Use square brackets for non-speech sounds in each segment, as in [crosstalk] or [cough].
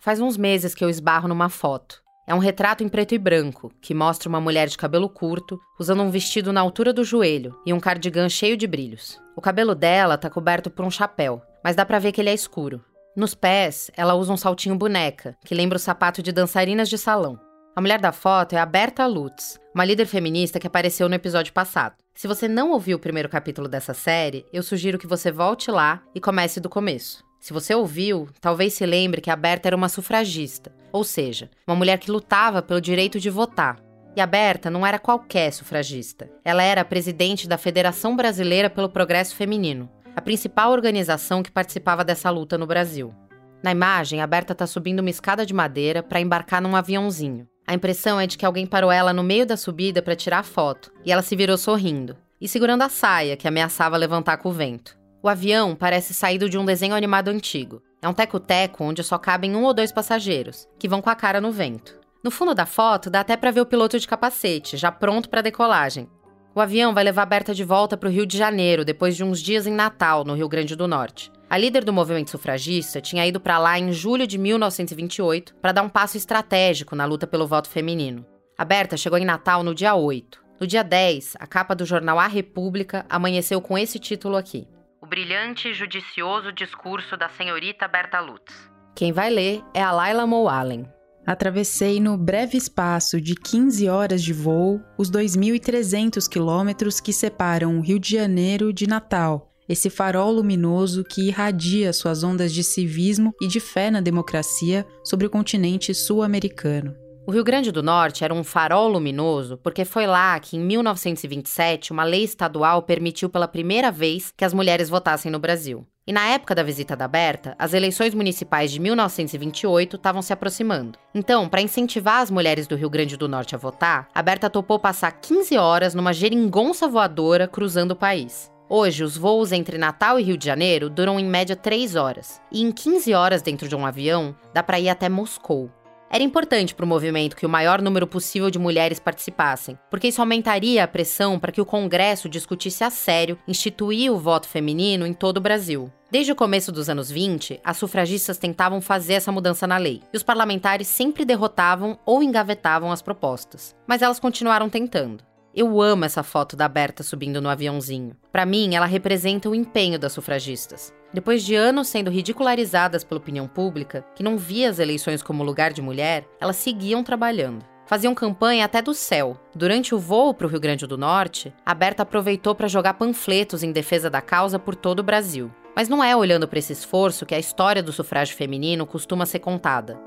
Faz uns meses que eu esbarro numa foto. É um retrato em preto e branco, que mostra uma mulher de cabelo curto, usando um vestido na altura do joelho e um cardigan cheio de brilhos. O cabelo dela tá coberto por um chapéu, mas dá pra ver que ele é escuro. Nos pés, ela usa um saltinho boneca, que lembra o sapato de dançarinas de salão. A mulher da foto é a Berta Lutz, uma líder feminista que apareceu no episódio passado. Se você não ouviu o primeiro capítulo dessa série, eu sugiro que você volte lá e comece do começo. Se você ouviu, talvez se lembre que a Berta era uma sufragista, ou seja, uma mulher que lutava pelo direito de votar. E a Berta não era qualquer sufragista. Ela era a presidente da Federação Brasileira pelo Progresso Feminino, a principal organização que participava dessa luta no Brasil. Na imagem, a Berta está subindo uma escada de madeira para embarcar num aviãozinho. A impressão é de que alguém parou ela no meio da subida para tirar foto, e ela se virou sorrindo e segurando a saia que ameaçava levantar com o vento. O avião parece saído de um desenho animado antigo. É um teco-teco onde só cabem um ou dois passageiros, que vão com a cara no vento. No fundo da foto, dá até para ver o piloto de capacete, já pronto para decolagem. O avião vai levar Berta de volta para o Rio de Janeiro, depois de uns dias em Natal, no Rio Grande do Norte. A líder do movimento sufragista tinha ido para lá em julho de 1928 para dar um passo estratégico na luta pelo voto feminino. A Berta chegou em Natal no dia 8. No dia 10, a capa do jornal A República amanheceu com esse título aqui: brilhante e judicioso discurso da senhorita Berta Lutz. Quem vai ler é a Laila Moalen. Atravessei no breve espaço de 15 horas de voo os 2.300 quilômetros que separam o Rio de Janeiro de Natal, esse farol luminoso que irradia suas ondas de civismo e de fé na democracia sobre o continente sul-americano. O Rio Grande do Norte era um farol luminoso porque foi lá que, em 1927, uma lei estadual permitiu pela primeira vez que as mulheres votassem no Brasil. E na época da visita da Berta, as eleições municipais de 1928 estavam se aproximando. Então, para incentivar as mulheres do Rio Grande do Norte a votar, a Berta topou passar 15 horas numa geringonça voadora cruzando o país. Hoje, os voos entre Natal e Rio de Janeiro duram em média 3 horas. E em 15 horas dentro de um avião, dá para ir até Moscou. Era importante para o movimento que o maior número possível de mulheres participassem, porque isso aumentaria a pressão para que o Congresso discutisse a sério instituir o voto feminino em todo o Brasil. Desde o começo dos anos 20, as sufragistas tentavam fazer essa mudança na lei, e os parlamentares sempre derrotavam ou engavetavam as propostas. Mas elas continuaram tentando. Eu amo essa foto da Berta subindo no aviãozinho. Para mim, ela representa o empenho das sufragistas. Depois de anos sendo ridicularizadas pela opinião pública, que não via as eleições como lugar de mulher, elas seguiam trabalhando. Faziam campanha até do céu. Durante o voo para o Rio Grande do Norte, a Berta aproveitou para jogar panfletos em defesa da causa por todo o Brasil. Mas não é olhando para esse esforço que a história do sufrágio feminino costuma ser contada.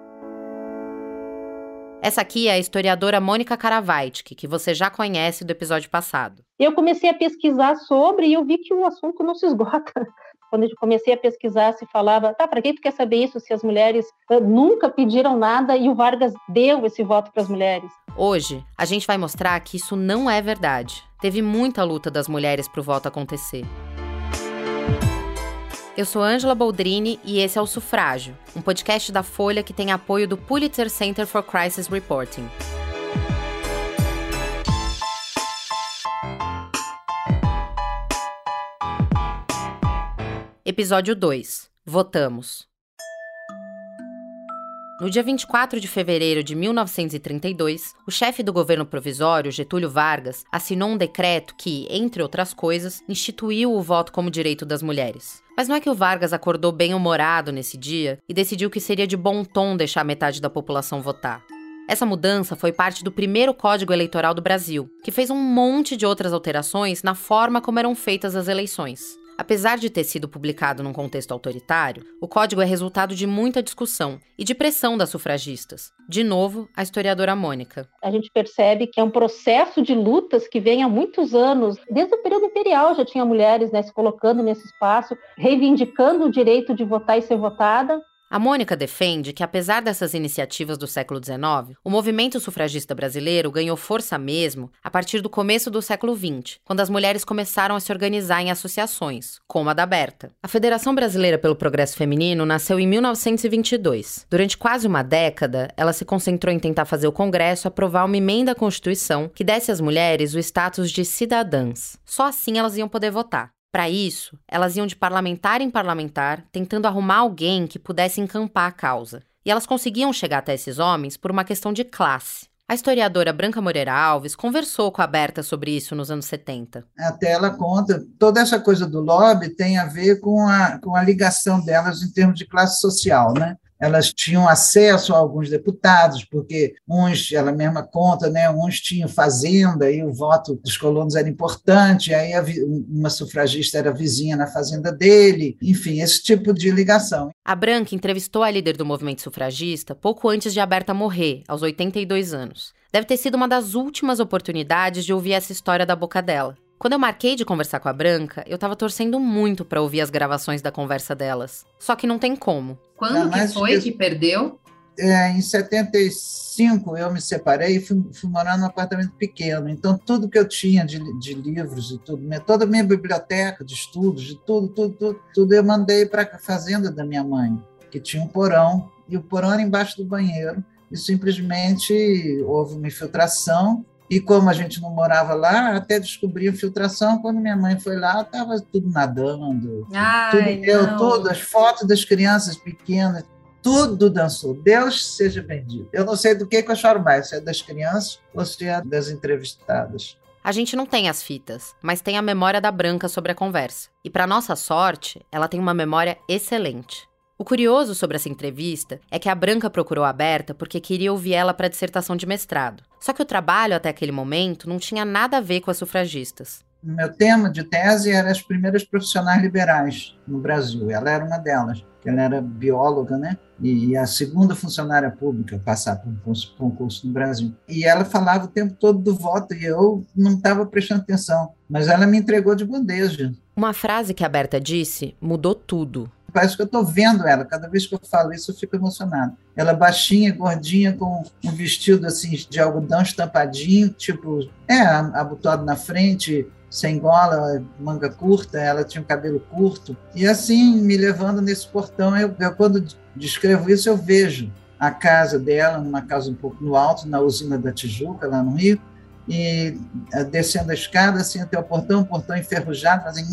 Essa aqui é a historiadora Mônica Karavaitk, que você já conhece do episódio passado. Eu comecei a pesquisar sobre e eu vi que o assunto não se esgota. Quando eu comecei a pesquisar, se falava, tá, para que tu quer saber isso se as mulheres nunca pediram nada e o Vargas deu esse voto para as mulheres? Hoje, a gente vai mostrar que isso não é verdade. Teve muita luta das mulheres para o voto acontecer. Eu sou Angela Boldrini e esse é o Sufrágio, um podcast da Folha que tem apoio do Pulitzer Center for Crisis Reporting. Episódio 2 Votamos. No dia 24 de fevereiro de 1932, o chefe do governo provisório, Getúlio Vargas, assinou um decreto que, entre outras coisas, instituiu o voto como direito das mulheres. Mas não é que o Vargas acordou bem-humorado nesse dia e decidiu que seria de bom tom deixar metade da população votar. Essa mudança foi parte do primeiro Código Eleitoral do Brasil, que fez um monte de outras alterações na forma como eram feitas as eleições. Apesar de ter sido publicado num contexto autoritário, o código é resultado de muita discussão e de pressão das sufragistas. De novo, a historiadora Mônica. A gente percebe que é um processo de lutas que vem há muitos anos. Desde o período imperial já tinha mulheres né, se colocando nesse espaço, reivindicando o direito de votar e ser votada. A Mônica defende que, apesar dessas iniciativas do século XIX, o movimento sufragista brasileiro ganhou força mesmo a partir do começo do século XX, quando as mulheres começaram a se organizar em associações, como a da Berta. A Federação Brasileira pelo Progresso Feminino nasceu em 1922. Durante quase uma década, ela se concentrou em tentar fazer o Congresso aprovar uma emenda à Constituição que desse às mulheres o status de cidadãs. Só assim elas iam poder votar. Para isso, elas iam de parlamentar em parlamentar, tentando arrumar alguém que pudesse encampar a causa. E elas conseguiam chegar até esses homens por uma questão de classe. A historiadora Branca Moreira Alves conversou com a Berta sobre isso nos anos 70. Até ela conta, toda essa coisa do lobby tem a ver com a, com a ligação delas em termos de classe social, né? Elas tinham acesso a alguns deputados, porque uns, ela mesma conta, né, uns tinham fazenda e o voto dos colonos era importante, aí uma sufragista era vizinha na fazenda dele, enfim, esse tipo de ligação. A Branca entrevistou a líder do movimento sufragista pouco antes de a Berta morrer, aos 82 anos. Deve ter sido uma das últimas oportunidades de ouvir essa história da boca dela. Quando eu marquei de conversar com a Branca, eu tava torcendo muito para ouvir as gravações da conversa delas. Só que não tem como. Quando que foi que, que perdeu? É, em 75 eu me separei e fui, fui, morar num apartamento pequeno. Então, tudo que eu tinha de, de livros e tudo, toda a minha biblioteca de estudos, de tudo, tudo, tudo, tudo eu mandei para a fazenda da minha mãe, que tinha um porão, e o porão era embaixo do banheiro. E simplesmente houve uma infiltração e como a gente não morava lá, até descobri a filtração. Quando minha mãe foi lá, estava tudo nadando. Ai, tudo eu, tudo, as fotos das crianças pequenas, tudo dançou. Deus seja bendito. Eu não sei do que, que eu choro mais, se é das crianças ou se é das entrevistadas. A gente não tem as fitas, mas tem a memória da Branca sobre a conversa. E para nossa sorte, ela tem uma memória excelente. O curioso sobre essa entrevista é que a Branca procurou a Berta porque queria ouvir ela para a dissertação de mestrado. Só que o trabalho até aquele momento não tinha nada a ver com as sufragistas. Meu tema de tese era as primeiras profissionais liberais no Brasil. Ela era uma delas. Ela era bióloga, né? E a segunda funcionária pública a passar por um concurso no Brasil. E ela falava o tempo todo do voto e eu não estava prestando atenção. Mas ela me entregou de bandeja. Uma frase que a Berta disse mudou tudo parece que eu estou vendo ela. Cada vez que eu falo isso, eu fico emocionado. Ela baixinha, gordinha, com um vestido assim de algodão estampadinho, tipo, é, abotoado na frente, sem gola, manga curta, ela tinha o um cabelo curto. E assim, me levando nesse portão, eu, eu quando descrevo isso, eu vejo a casa dela, numa casa um pouco no alto, na usina da Tijuca, lá no Rio, e eh, descendo a escada, assim, até o portão, um portão enferrujado, fazendo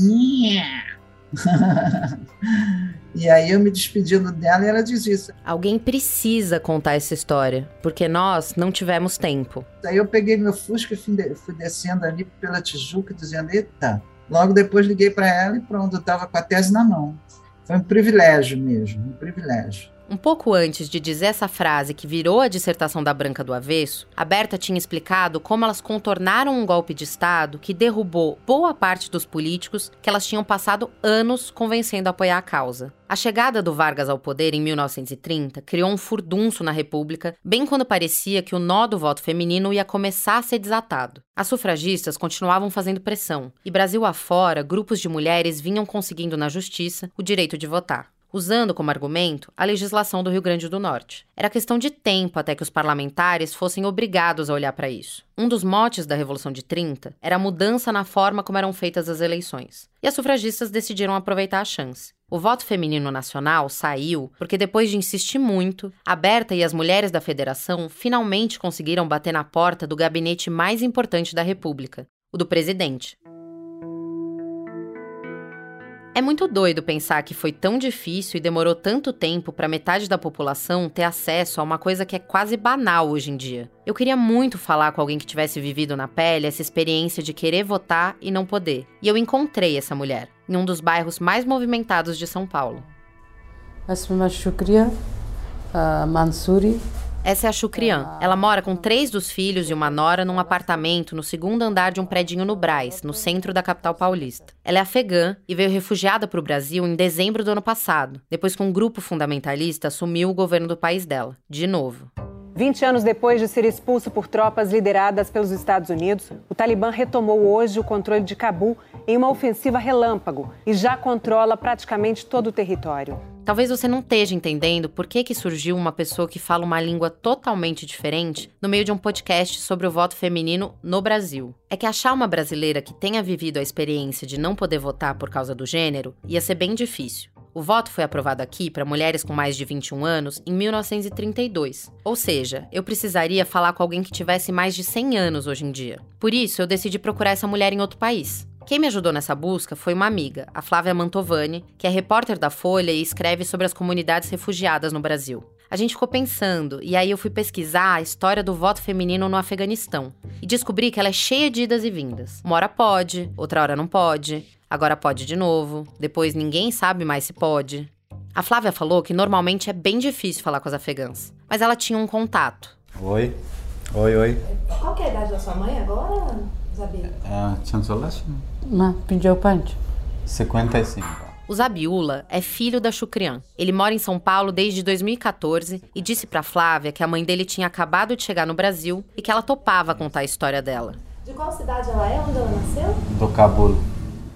[laughs] e aí eu me despedindo dela e ela diz isso. Alguém precisa contar essa história, porque nós não tivemos tempo. Aí eu peguei meu Fusca e fui descendo ali pela Tijuca, dizendo: Eita. Logo depois liguei para ela e pronto, eu estava com a tese na mão. Foi um privilégio mesmo, um privilégio. Um pouco antes de dizer essa frase que virou a dissertação da Branca do Avesso, a Berta tinha explicado como elas contornaram um golpe de Estado que derrubou boa parte dos políticos que elas tinham passado anos convencendo a apoiar a causa. A chegada do Vargas ao poder em 1930 criou um furdunço na República, bem quando parecia que o nó do voto feminino ia começar a ser desatado. As sufragistas continuavam fazendo pressão, e Brasil afora, grupos de mulheres vinham conseguindo na justiça o direito de votar usando como argumento a legislação do Rio Grande do Norte. Era questão de tempo até que os parlamentares fossem obrigados a olhar para isso. Um dos motes da Revolução de 30 era a mudança na forma como eram feitas as eleições. E as sufragistas decidiram aproveitar a chance. O voto feminino nacional saiu porque, depois de insistir muito, a Berta e as mulheres da federação finalmente conseguiram bater na porta do gabinete mais importante da República, o do presidente. É muito doido pensar que foi tão difícil e demorou tanto tempo para metade da população ter acesso a uma coisa que é quase banal hoje em dia. Eu queria muito falar com alguém que tivesse vivido na pele essa experiência de querer votar e não poder. E eu encontrei essa mulher em um dos bairros mais movimentados de São Paulo. اسمي شكرية Mansuri essa é a Chucrian. Ela mora com três dos filhos e uma nora num apartamento no segundo andar de um predinho no Braz, no centro da capital paulista. Ela é afegã e veio refugiada para o Brasil em dezembro do ano passado, depois que um grupo fundamentalista assumiu o governo do país dela, de novo. 20 anos depois de ser expulso por tropas lideradas pelos Estados Unidos, o Talibã retomou hoje o controle de Cabul em uma ofensiva relâmpago e já controla praticamente todo o território. Talvez você não esteja entendendo por que, que surgiu uma pessoa que fala uma língua totalmente diferente no meio de um podcast sobre o voto feminino no Brasil. É que achar uma brasileira que tenha vivido a experiência de não poder votar por causa do gênero ia ser bem difícil. O voto foi aprovado aqui para mulheres com mais de 21 anos em 1932. Ou seja, eu precisaria falar com alguém que tivesse mais de 100 anos hoje em dia. Por isso, eu decidi procurar essa mulher em outro país. Quem me ajudou nessa busca foi uma amiga, a Flávia Mantovani, que é repórter da Folha e escreve sobre as comunidades refugiadas no Brasil. A gente ficou pensando, e aí eu fui pesquisar a história do voto feminino no Afeganistão. E descobri que ela é cheia de idas e vindas. Uma hora pode, outra hora não pode, agora pode de novo, depois ninguém sabe mais se pode. A Flávia falou que normalmente é bem difícil falar com as afegãs, mas ela tinha um contato. Oi. Oi, oi. Qual que é a idade da sua mãe agora, Zabi? É, Chancellor? Ma, pinjau pancho. 55. O Zabiula é filho da Chucrian. Ele mora em São Paulo desde 2014 e disse para Flávia que a mãe dele tinha acabado de chegar no Brasil e que ela topava contar a história dela. De qual cidade ela é? Onde ela nasceu? Do Cabul.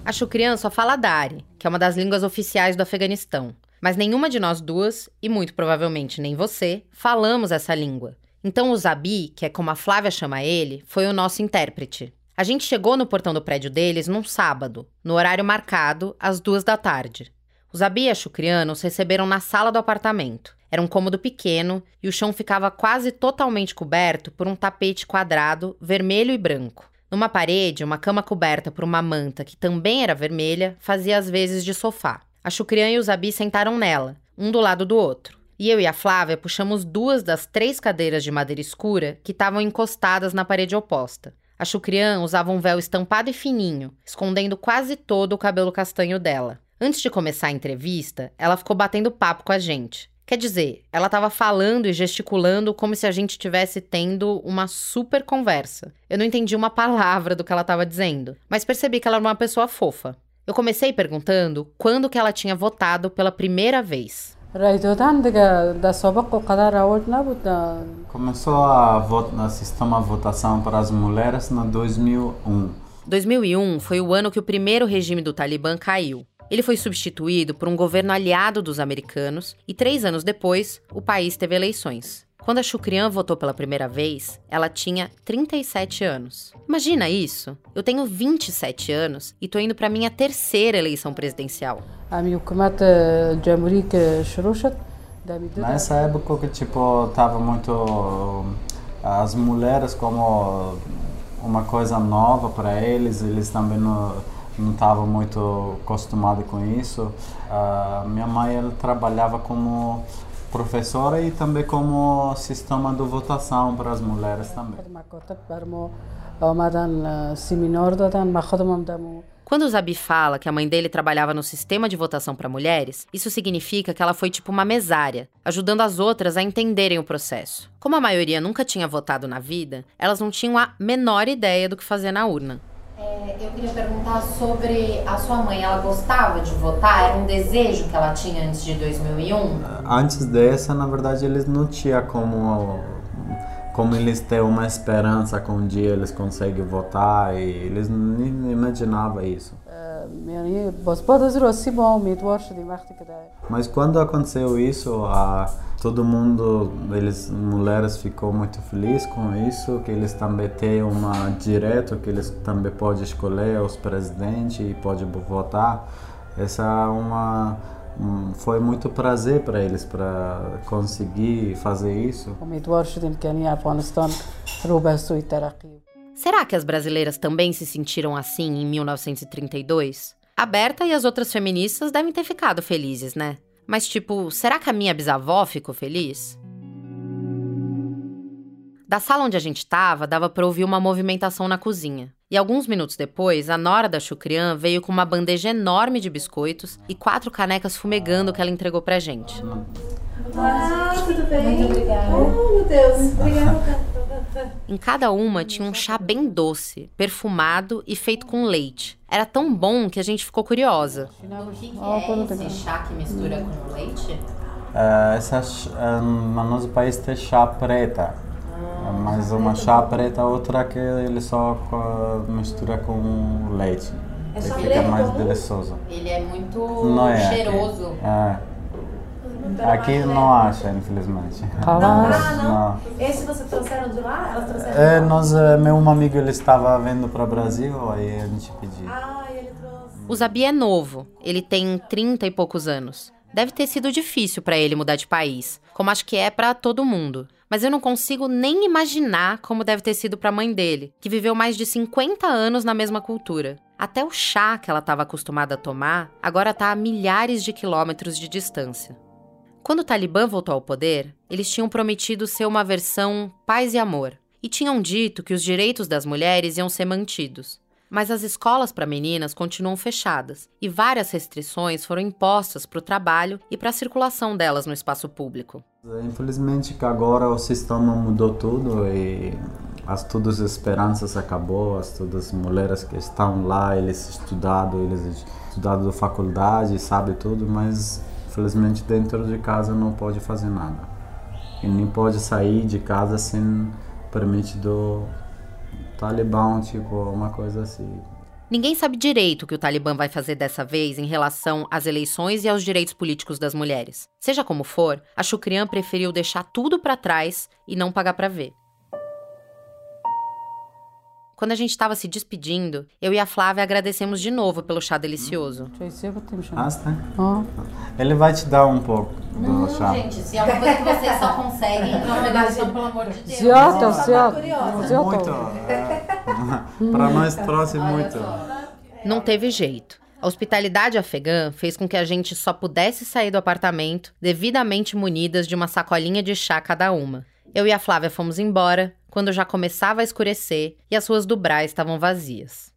A Chucrian só fala Dari, que é uma das línguas oficiais do Afeganistão. Mas nenhuma de nós duas, e muito provavelmente nem você, falamos essa língua. Então o Zabi, que é como a Flávia chama ele, foi o nosso intérprete. A gente chegou no portão do prédio deles num sábado, no horário marcado, às duas da tarde. Os Abi e a Chucrian nos receberam na sala do apartamento. Era um cômodo pequeno e o chão ficava quase totalmente coberto por um tapete quadrado, vermelho e branco. Numa parede, uma cama coberta por uma manta que também era vermelha fazia as vezes de sofá. A Chucrian e os Abi sentaram nela, um do lado do outro. E eu e a Flávia puxamos duas das três cadeiras de madeira escura que estavam encostadas na parede oposta. A Chucrian usava um véu estampado e fininho, escondendo quase todo o cabelo castanho dela. Antes de começar a entrevista, ela ficou batendo papo com a gente. Quer dizer, ela estava falando e gesticulando como se a gente estivesse tendo uma super conversa. Eu não entendi uma palavra do que ela estava dizendo, mas percebi que ela era uma pessoa fofa. Eu comecei perguntando quando que ela tinha votado pela primeira vez. Começou a votar, sistema de votação para as mulheres em 2001. 2001 foi o ano que o primeiro regime do Talibã caiu. Ele foi substituído por um governo aliado dos americanos e três anos depois, o país teve eleições. Quando a Chucrian votou pela primeira vez, ela tinha 37 anos. Imagina isso! Eu tenho 27 anos e tô indo para minha terceira eleição presidencial. Nessa época que tipo tava muito as mulheres como uma coisa nova para eles, eles também não não estavam muito acostumados com isso. Uh, minha mãe ela trabalhava como professora e também como sistema de votação para as mulheres também. Quando o Zabi fala que a mãe dele trabalhava no sistema de votação para mulheres, isso significa que ela foi tipo uma mesária, ajudando as outras a entenderem o processo. Como a maioria nunca tinha votado na vida, elas não tinham a menor ideia do que fazer na urna. É, eu queria perguntar sobre a sua mãe. Ela gostava de votar? Era um desejo que ela tinha antes de 2001? Antes dessa, na verdade, eles não tinham como como eles têm uma esperança que um dia eles conseguem votar e eles nem imaginavam isso. Mas quando aconteceu isso, a, todo mundo, eles mulheres ficou muito feliz com isso, que eles também têm uma direto que eles também podem escolher os presidentes e podem votar. Essa é uma foi muito prazer para eles para conseguir fazer isso. Será que as brasileiras também se sentiram assim em 1932? A Berta e as outras feministas devem ter ficado felizes, né? Mas, tipo, será que a minha bisavó ficou feliz? Da sala onde a gente estava, dava para ouvir uma movimentação na cozinha. E alguns minutos depois, a nora da Chucrian veio com uma bandeja enorme de biscoitos e quatro canecas fumegando que ela entregou pra gente. Ah, tudo bem? Muito obrigada. Oh, meu Deus. Obrigada. Em cada uma tinha um chá bem doce, perfumado e feito com leite. Era tão bom que a gente ficou curiosa. O que, que é esse chá que mistura com leite? Uh, essa, uh, no nosso país tem chá preta. Ah, mas uma chá preta, outra que ele só mistura com leite. É chá fica mais delicioso. Ele é muito não é cheiroso. É. Aqui não acha, infelizmente. Ah, não, não. Esse você trouxeram de lá? Elas trouxeram é, nós, eh, meu amigo ele estava vindo para o Brasil, aí a gente pediu. Ah, ele trouxe. O Zabi é novo, ele tem 30 e poucos anos. Deve ter sido difícil para ele mudar de país, como acho que é para todo mundo. Mas eu não consigo nem imaginar como deve ter sido para a mãe dele, que viveu mais de 50 anos na mesma cultura. Até o chá que ela estava acostumada a tomar agora está a milhares de quilômetros de distância. Quando o Talibã voltou ao poder, eles tinham prometido ser uma versão paz e amor e tinham dito que os direitos das mulheres iam ser mantidos. Mas as escolas para meninas continuam fechadas e várias restrições foram impostas para o trabalho e para a circulação delas no espaço público. Infelizmente que agora o sistema mudou tudo e as todas as esperanças acabou, as todas as mulheres que estão lá, eles estudado, eles estudado da faculdade, sabe tudo, mas infelizmente dentro de casa não pode fazer nada. E nem pode sair de casa sem permite do Talibã, tipo, uma coisa assim. Ninguém sabe direito o que o Talibã vai fazer dessa vez em relação às eleições e aos direitos políticos das mulheres. Seja como for, a Shukrian preferiu deixar tudo para trás e não pagar para ver. Quando a gente estava se despedindo, eu e a Flávia agradecemos de novo pelo chá delicioso. Ah, sim. Ele vai te dar um pouco do Não, chá. gente, se é uma coisa que vocês só conseguem, [laughs] então obrigação, pelo amor de Deus. Curiosa. zioto. Muito. Para nós trouxe muito. Não teve jeito. A hospitalidade afegã fez com que a gente só pudesse sair do apartamento devidamente munidas de uma sacolinha de chá cada uma. Eu e a Flávia fomos embora quando já começava a escurecer e as ruas do Brás estavam vazias.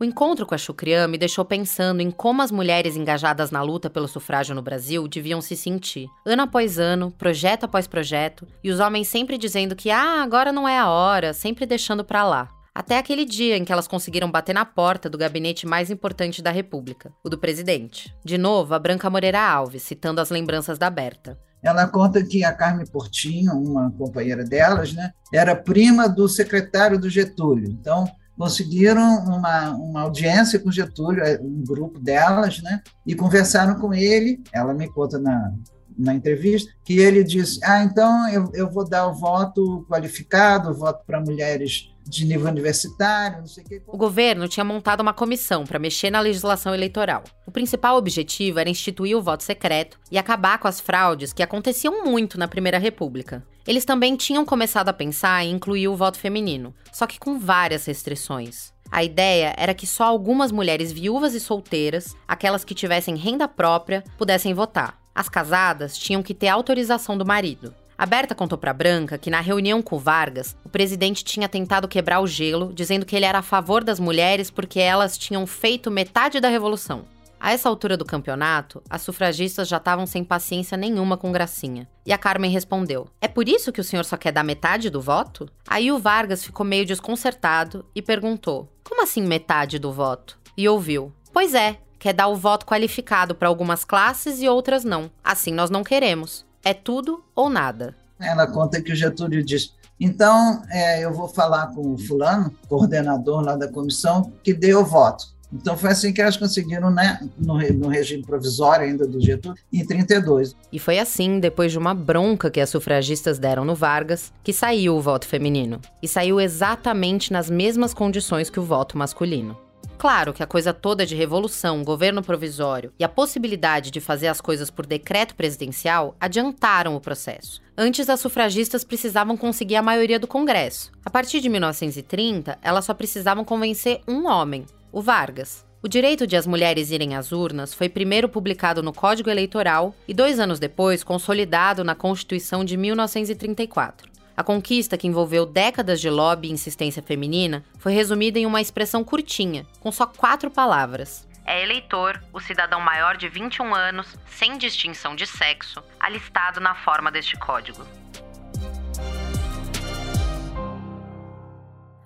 O encontro com a Chucrian me deixou pensando em como as mulheres engajadas na luta pelo sufrágio no Brasil deviam se sentir. Ano após ano, projeto após projeto, e os homens sempre dizendo que ah, agora não é a hora, sempre deixando pra lá. Até aquele dia em que elas conseguiram bater na porta do gabinete mais importante da República, o do presidente. De novo, a Branca Moreira Alves, citando as lembranças da Berta. Ela conta que a Carme Portinho, uma companheira delas, né, era prima do secretário do Getúlio. Então, conseguiram uma, uma audiência com Getúlio, é, um grupo delas, né, e conversaram com ele. Ela me conta na, na entrevista que ele disse: Ah, então eu, eu vou dar o voto qualificado, o voto para mulheres de nível universitário, não sei o quê. O governo tinha montado uma comissão para mexer na legislação eleitoral. O principal objetivo era instituir o voto secreto e acabar com as fraudes que aconteciam muito na Primeira República. Eles também tinham começado a pensar em incluir o voto feminino, só que com várias restrições. A ideia era que só algumas mulheres viúvas e solteiras, aquelas que tivessem renda própria, pudessem votar. As casadas tinham que ter autorização do marido. A Berta contou para Branca que na reunião com Vargas, o presidente tinha tentado quebrar o gelo, dizendo que ele era a favor das mulheres porque elas tinham feito metade da revolução. A essa altura do campeonato, as sufragistas já estavam sem paciência nenhuma com Gracinha. E a Carmen respondeu: É por isso que o senhor só quer dar metade do voto? Aí o Vargas ficou meio desconcertado e perguntou: Como assim metade do voto? E ouviu: Pois é, quer dar o voto qualificado para algumas classes e outras não. Assim nós não queremos. É tudo ou nada. Ela conta que o Getúlio diz: então é, eu vou falar com o fulano, coordenador lá da comissão, que deu o voto. Então foi assim que elas conseguiram, né, no, no regime provisório ainda do Getúlio, em 32. E foi assim, depois de uma bronca que as sufragistas deram no Vargas, que saiu o voto feminino. E saiu exatamente nas mesmas condições que o voto masculino. Claro que a coisa toda de revolução, governo provisório e a possibilidade de fazer as coisas por decreto presidencial adiantaram o processo. Antes, as sufragistas precisavam conseguir a maioria do Congresso. A partir de 1930, elas só precisavam convencer um homem, o Vargas. O direito de as mulheres irem às urnas foi primeiro publicado no Código Eleitoral e, dois anos depois, consolidado na Constituição de 1934. A conquista, que envolveu décadas de lobby e insistência feminina, foi resumida em uma expressão curtinha, com só quatro palavras. É eleitor o cidadão maior de 21 anos, sem distinção de sexo, alistado na forma deste código.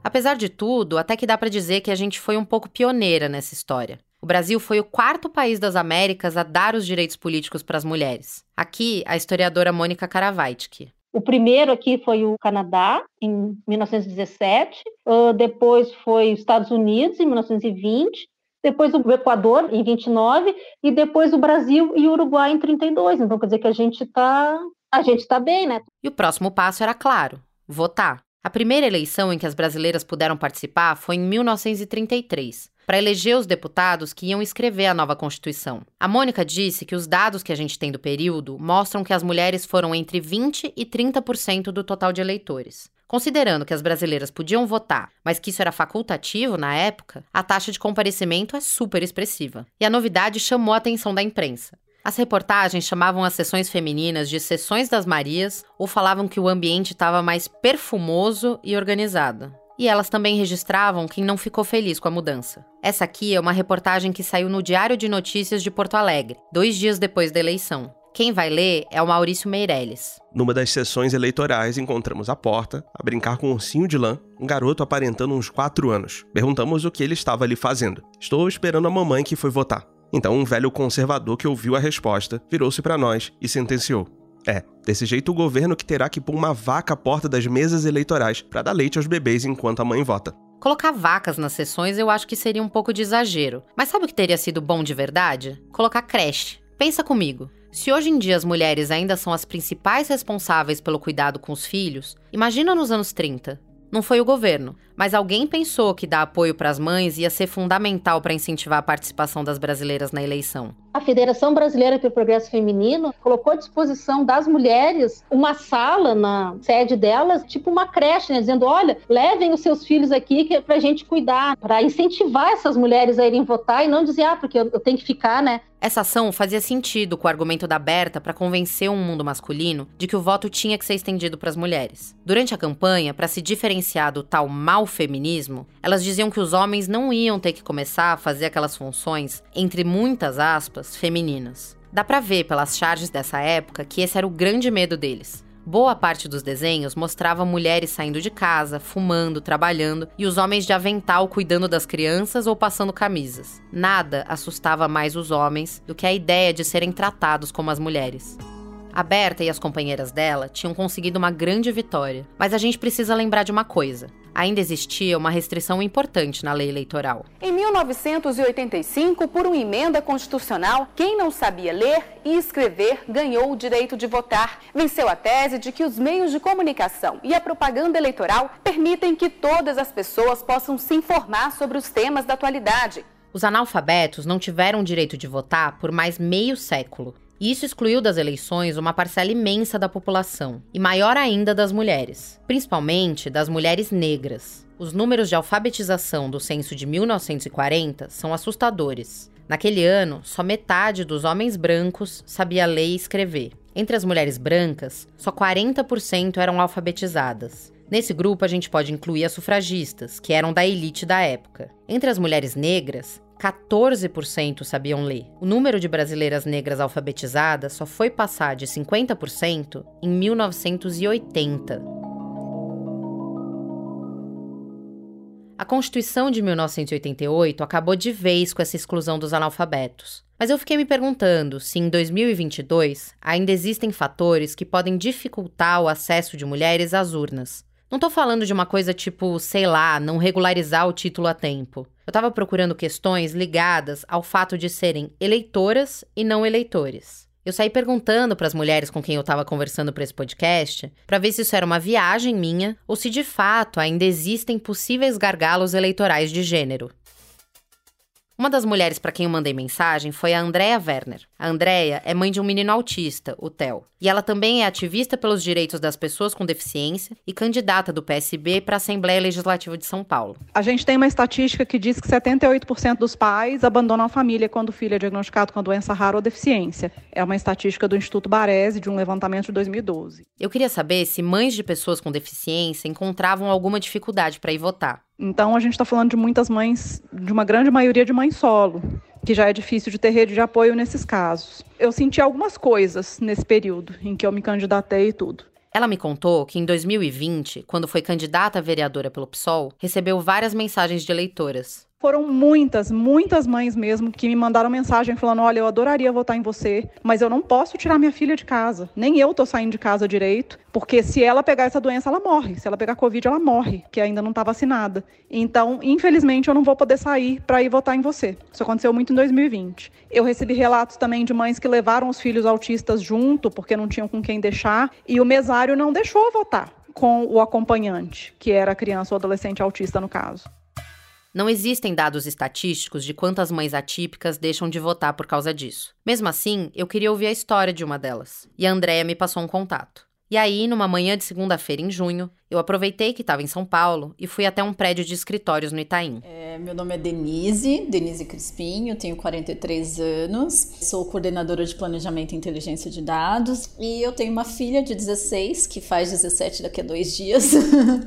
Apesar de tudo, até que dá para dizer que a gente foi um pouco pioneira nessa história. O Brasil foi o quarto país das Américas a dar os direitos políticos para as mulheres. Aqui, a historiadora Mônica Karavaitik. O primeiro aqui foi o Canadá, em 1917, uh, depois foi os Estados Unidos, em 1920, depois o Equador, em 29, e depois o Brasil e o Uruguai, em 32. Então, quer dizer que a gente está a gente tá bem, né? E o próximo passo era claro: votar. A primeira eleição em que as brasileiras puderam participar foi em 1933, para eleger os deputados que iam escrever a nova Constituição. A Mônica disse que os dados que a gente tem do período mostram que as mulheres foram entre 20% e 30% do total de eleitores. Considerando que as brasileiras podiam votar, mas que isso era facultativo na época, a taxa de comparecimento é super expressiva. E a novidade chamou a atenção da imprensa. As reportagens chamavam as sessões femininas de sessões das Marias ou falavam que o ambiente estava mais perfumoso e organizado. E elas também registravam quem não ficou feliz com a mudança. Essa aqui é uma reportagem que saiu no Diário de Notícias de Porto Alegre, dois dias depois da eleição. Quem vai ler é o Maurício Meirelles. Numa das sessões eleitorais, encontramos a porta, a brincar com um ursinho de lã, um garoto aparentando uns 4 anos. Perguntamos o que ele estava ali fazendo. Estou esperando a mamãe que foi votar. Então, um velho conservador que ouviu a resposta virou-se para nós e sentenciou: É, desse jeito o governo que terá que pôr uma vaca à porta das mesas eleitorais para dar leite aos bebês enquanto a mãe vota. Colocar vacas nas sessões eu acho que seria um pouco de exagero. Mas sabe o que teria sido bom de verdade? Colocar creche. Pensa comigo. Se hoje em dia as mulheres ainda são as principais responsáveis pelo cuidado com os filhos, imagina nos anos 30. Não foi o governo, mas alguém pensou que dar apoio para as mães ia ser fundamental para incentivar a participação das brasileiras na eleição. A Federação Brasileira pelo Progresso Feminino colocou à disposição das mulheres uma sala na sede delas, tipo uma creche, né, dizendo: olha, levem os seus filhos aqui que é para a gente cuidar, para incentivar essas mulheres a irem votar e não dizer, ah, porque eu tenho que ficar, né? Essa ação fazia sentido com o argumento da Berta para convencer um mundo masculino de que o voto tinha que ser estendido para as mulheres. Durante a campanha, para se diferenciar do tal mal feminismo, elas diziam que os homens não iam ter que começar a fazer aquelas funções, entre muitas aspas, femininas. Dá para ver pelas charges dessa época que esse era o grande medo deles. Boa parte dos desenhos mostrava mulheres saindo de casa, fumando, trabalhando e os homens de avental cuidando das crianças ou passando camisas. Nada assustava mais os homens do que a ideia de serem tratados como as mulheres. A Berta e as companheiras dela tinham conseguido uma grande vitória, mas a gente precisa lembrar de uma coisa: ainda existia uma restrição importante na lei eleitoral. Em 1985, por uma emenda constitucional, quem não sabia ler e escrever ganhou o direito de votar. Venceu a tese de que os meios de comunicação e a propaganda eleitoral permitem que todas as pessoas possam se informar sobre os temas da atualidade. Os analfabetos não tiveram direito de votar por mais meio século. Isso excluiu das eleições uma parcela imensa da população, e maior ainda das mulheres, principalmente das mulheres negras. Os números de alfabetização do censo de 1940 são assustadores. Naquele ano, só metade dos homens brancos sabia ler e escrever. Entre as mulheres brancas, só 40% eram alfabetizadas. Nesse grupo, a gente pode incluir as sufragistas, que eram da elite da época. Entre as mulheres negras, 14% sabiam ler. O número de brasileiras negras alfabetizadas só foi passar de 50% em 1980. A Constituição de 1988 acabou de vez com essa exclusão dos analfabetos. Mas eu fiquei me perguntando se em 2022 ainda existem fatores que podem dificultar o acesso de mulheres às urnas. Não tô falando de uma coisa tipo, sei lá, não regularizar o título a tempo. Eu estava procurando questões ligadas ao fato de serem eleitoras e não eleitores. Eu saí perguntando para as mulheres com quem eu estava conversando para esse podcast, para ver se isso era uma viagem minha ou se de fato ainda existem possíveis gargalos eleitorais de gênero. Uma das mulheres para quem eu mandei mensagem foi a Andrea Werner. A Andrea é mãe de um menino autista, o Theo, e ela também é ativista pelos direitos das pessoas com deficiência e candidata do PSB para a Assembleia Legislativa de São Paulo. A gente tem uma estatística que diz que 78% dos pais abandonam a família quando o filho é diagnosticado com a doença rara ou deficiência. É uma estatística do Instituto Baresi de um levantamento de 2012. Eu queria saber se mães de pessoas com deficiência encontravam alguma dificuldade para ir votar. Então, a gente está falando de muitas mães, de uma grande maioria de mães solo, que já é difícil de ter rede de apoio nesses casos. Eu senti algumas coisas nesse período em que eu me candidatei e tudo. Ela me contou que em 2020, quando foi candidata a vereadora pelo PSOL, recebeu várias mensagens de eleitoras foram muitas, muitas mães mesmo que me mandaram mensagem falando: olha, eu adoraria votar em você, mas eu não posso tirar minha filha de casa. Nem eu tô saindo de casa direito, porque se ela pegar essa doença, ela morre. Se ela pegar Covid, ela morre, que ainda não está vacinada. Então, infelizmente, eu não vou poder sair para ir votar em você. Isso aconteceu muito em 2020. Eu recebi relatos também de mães que levaram os filhos autistas junto, porque não tinham com quem deixar, e o mesário não deixou votar com o acompanhante, que era criança ou adolescente autista no caso. Não existem dados estatísticos de quantas mães atípicas deixam de votar por causa disso. Mesmo assim, eu queria ouvir a história de uma delas, e a Andrea me passou um contato. E aí, numa manhã de segunda-feira em junho, eu aproveitei que estava em São Paulo e fui até um prédio de escritórios no Itaim. É, meu nome é Denise, Denise Crispim, eu tenho 43 anos, sou coordenadora de planejamento e inteligência de dados e eu tenho uma filha de 16, que faz 17 daqui a dois dias,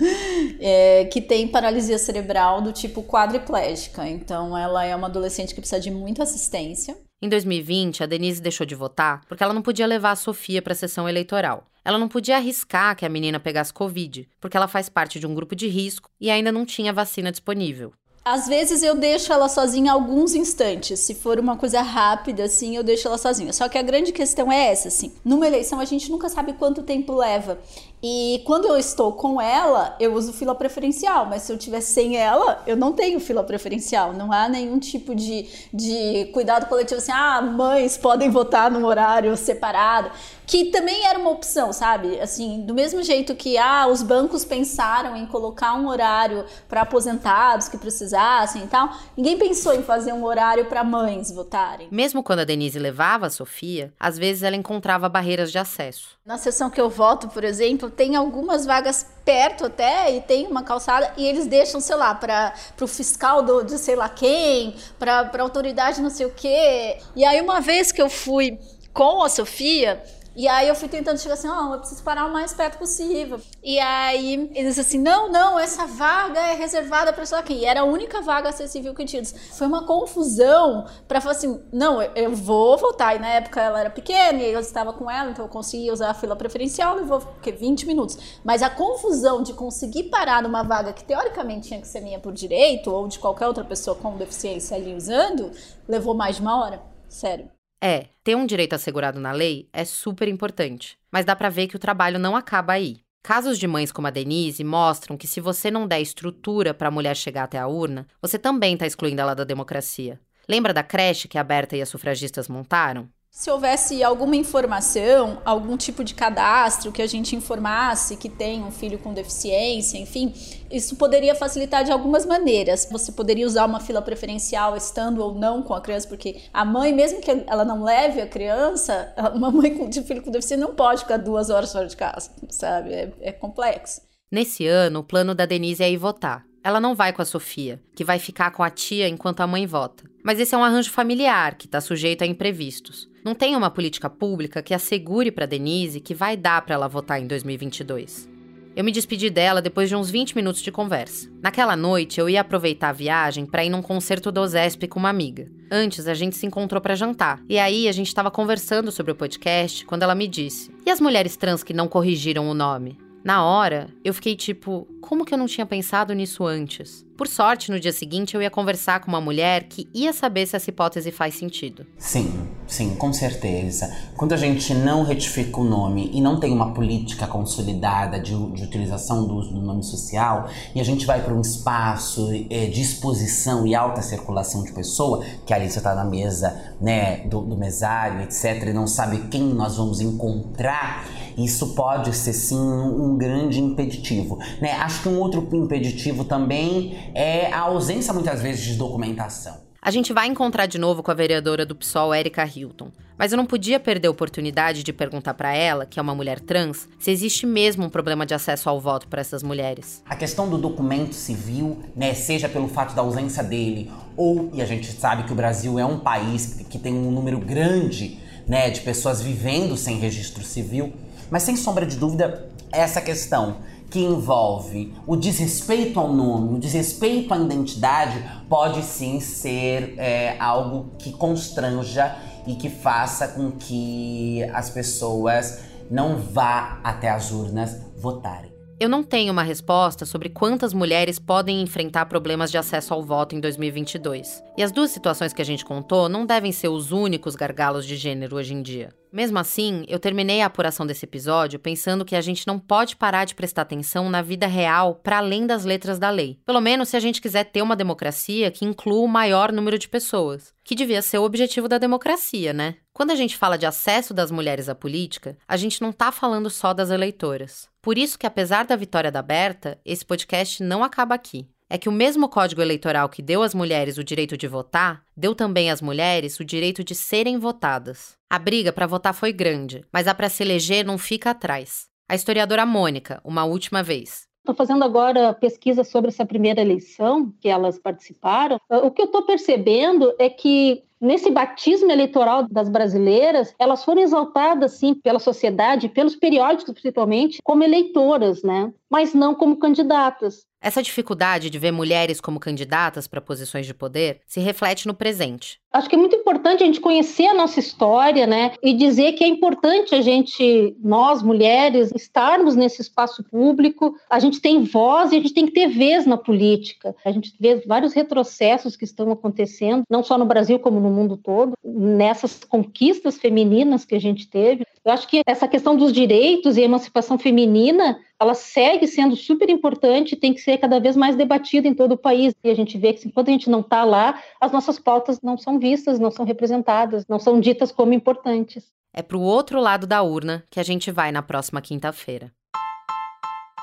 [laughs] é, que tem paralisia cerebral do tipo quadriplégica. Então, ela é uma adolescente que precisa de muita assistência. Em 2020, a Denise deixou de votar porque ela não podia levar a Sofia para a sessão eleitoral. Ela não podia arriscar que a menina pegasse Covid, porque ela faz parte de um grupo de risco e ainda não tinha vacina disponível. Às vezes eu deixo ela sozinha alguns instantes. Se for uma coisa rápida, assim, eu deixo ela sozinha. Só que a grande questão é essa, assim. Numa eleição a gente nunca sabe quanto tempo leva. E quando eu estou com ela, eu uso fila preferencial, mas se eu tiver sem ela, eu não tenho fila preferencial. Não há nenhum tipo de, de cuidado coletivo assim, ah, mães podem votar num horário separado. Que também era uma opção, sabe? Assim, do mesmo jeito que ah, os bancos pensaram em colocar um horário para aposentados que precisassem e tal, ninguém pensou em fazer um horário para mães votarem. Mesmo quando a Denise levava a Sofia, às vezes ela encontrava barreiras de acesso. Na sessão que eu voto, por exemplo, tem algumas vagas perto até e tem uma calçada e eles deixam, sei lá, para o fiscal do, de sei lá quem, para autoridade não sei o quê. E aí uma vez que eu fui com a Sofia, e aí eu fui tentando chegar assim, ó, oh, eu preciso parar o mais perto possível. E aí eles assim, não, não, essa vaga é reservada para só quem. E era a única vaga acessível que tinha. Foi uma confusão para falar assim, não, eu vou voltar. E na época ela era pequena e eu estava com ela, então eu consegui usar a fila preferencial, levou porque 20 minutos. Mas a confusão de conseguir parar numa vaga que teoricamente tinha que ser minha por direito ou de qualquer outra pessoa com deficiência ali usando, levou mais de uma hora. Sério. É, ter um direito assegurado na lei é super importante, mas dá para ver que o trabalho não acaba aí. Casos de mães como a Denise mostram que se você não der estrutura para a mulher chegar até a urna, você também está excluindo ela da democracia. Lembra da creche que a Berta e as sufragistas montaram? Se houvesse alguma informação, algum tipo de cadastro que a gente informasse que tem um filho com deficiência, enfim, isso poderia facilitar de algumas maneiras. Você poderia usar uma fila preferencial estando ou não com a criança, porque a mãe, mesmo que ela não leve a criança, [laughs] uma mãe de filho com deficiência não pode ficar duas horas fora de casa, sabe? É, é complexo. Nesse ano, o plano da Denise é ir votar. Ela não vai com a Sofia, que vai ficar com a tia enquanto a mãe vota. Mas esse é um arranjo familiar que está sujeito a imprevistos. Não tem uma política pública que assegure para Denise que vai dar para ela votar em 2022. Eu me despedi dela depois de uns 20 minutos de conversa. Naquela noite, eu ia aproveitar a viagem para ir num concerto do Zesp com uma amiga. Antes, a gente se encontrou para jantar. E aí, a gente estava conversando sobre o podcast quando ela me disse: E as mulheres trans que não corrigiram o nome? Na hora, eu fiquei tipo, como que eu não tinha pensado nisso antes? Por sorte, no dia seguinte eu ia conversar com uma mulher que ia saber se essa hipótese faz sentido. Sim, sim, com certeza. Quando a gente não retifica o nome e não tem uma política consolidada de, de utilização do uso do nome social, e a gente vai para um espaço é, de exposição e alta circulação de pessoa, que ali você está na mesa né, do, do mesário, etc., e não sabe quem nós vamos encontrar isso pode ser sim um grande impeditivo. Né? Acho que um outro impeditivo também é a ausência muitas vezes de documentação. A gente vai encontrar de novo com a vereadora do PSOL, Erika Hilton. Mas eu não podia perder a oportunidade de perguntar para ela, que é uma mulher trans, se existe mesmo um problema de acesso ao voto para essas mulheres. A questão do documento civil, né, seja pelo fato da ausência dele, ou, e a gente sabe que o Brasil é um país que tem um número grande né, de pessoas vivendo sem registro civil, mas sem sombra de dúvida, essa questão que envolve o desrespeito ao nome, o desrespeito à identidade, pode sim ser é, algo que constranja e que faça com que as pessoas não vá até as urnas votarem. Eu não tenho uma resposta sobre quantas mulheres podem enfrentar problemas de acesso ao voto em 2022. E as duas situações que a gente contou não devem ser os únicos gargalos de gênero hoje em dia. Mesmo assim, eu terminei a apuração desse episódio pensando que a gente não pode parar de prestar atenção na vida real para além das letras da lei. Pelo menos se a gente quiser ter uma democracia que inclua o maior número de pessoas, que devia ser o objetivo da democracia, né? Quando a gente fala de acesso das mulheres à política, a gente não está falando só das eleitoras. Por isso que, apesar da vitória da Berta, esse podcast não acaba aqui. É que o mesmo código eleitoral que deu às mulheres o direito de votar, deu também às mulheres o direito de serem votadas. A briga para votar foi grande, mas a para se eleger não fica atrás. A historiadora Mônica, uma última vez. Estou fazendo agora pesquisa sobre essa primeira eleição que elas participaram. O que eu estou percebendo é que nesse batismo eleitoral das brasileiras, elas foram exaltadas, sim, pela sociedade, pelos periódicos, principalmente, como eleitoras, né? Mas não como candidatas. Essa dificuldade de ver mulheres como candidatas para posições de poder se reflete no presente. Acho que é muito importante a gente conhecer a nossa história, né? E dizer que é importante a gente, nós mulheres, estarmos nesse espaço público. A gente tem voz e a gente tem que ter vez na política. A gente vê vários retrocessos que estão acontecendo, não só no Brasil, como no mundo todo, nessas conquistas femininas que a gente teve. Eu acho que essa questão dos direitos e emancipação feminina ela segue sendo super importante tem que ser cada vez mais debatida em todo o país. E a gente vê que enquanto a gente não está lá, as nossas pautas não são vistas, não são representadas, não são ditas como importantes. É para o outro lado da urna que a gente vai na próxima quinta-feira.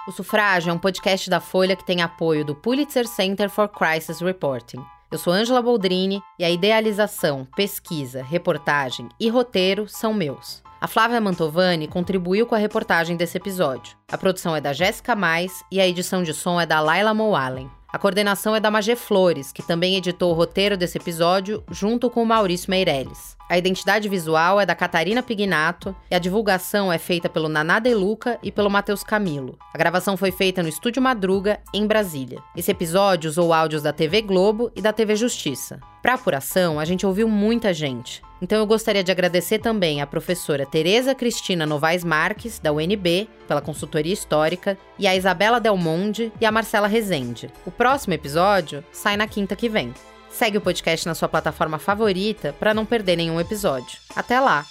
O Sufrágio é um podcast da Folha que tem apoio do Pulitzer Center for Crisis Reporting. Eu sou Ângela Boldrini e a idealização, pesquisa, reportagem e roteiro são meus. A Flávia Mantovani contribuiu com a reportagem desse episódio. A produção é da Jéssica Mais e a edição de som é da Laila Moalen. A coordenação é da Magé Flores, que também editou o roteiro desse episódio junto com o Maurício Meirelles. A identidade visual é da Catarina Pignato e a divulgação é feita pelo Naná De Luca e pelo Matheus Camilo. A gravação foi feita no Estúdio Madruga, em Brasília. Esse episódio usou áudios da TV Globo e da TV Justiça. Para apuração, a gente ouviu muita gente. Então eu gostaria de agradecer também à professora Tereza Cristina Novaes Marques, da UNB, pela consultoria histórica, e a Isabela Del Monde e a Marcela Rezende. O próximo episódio sai na quinta que vem. Segue o podcast na sua plataforma favorita para não perder nenhum episódio. Até lá!